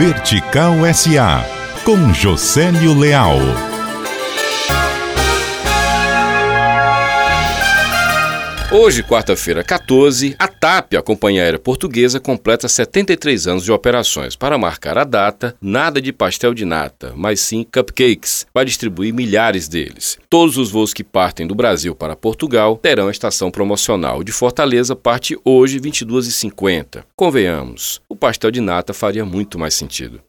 Vertical SA, com Josélio Leal. Hoje, quarta-feira 14, a TAP, a companhia aérea portuguesa, completa 73 anos de operações. Para marcar a data, nada de pastel de nata, mas sim cupcakes. Vai distribuir milhares deles. Todos os voos que partem do Brasil para Portugal terão a estação promocional. De Fortaleza parte hoje 22h50. Convenhamos, o pastel de nata faria muito mais sentido.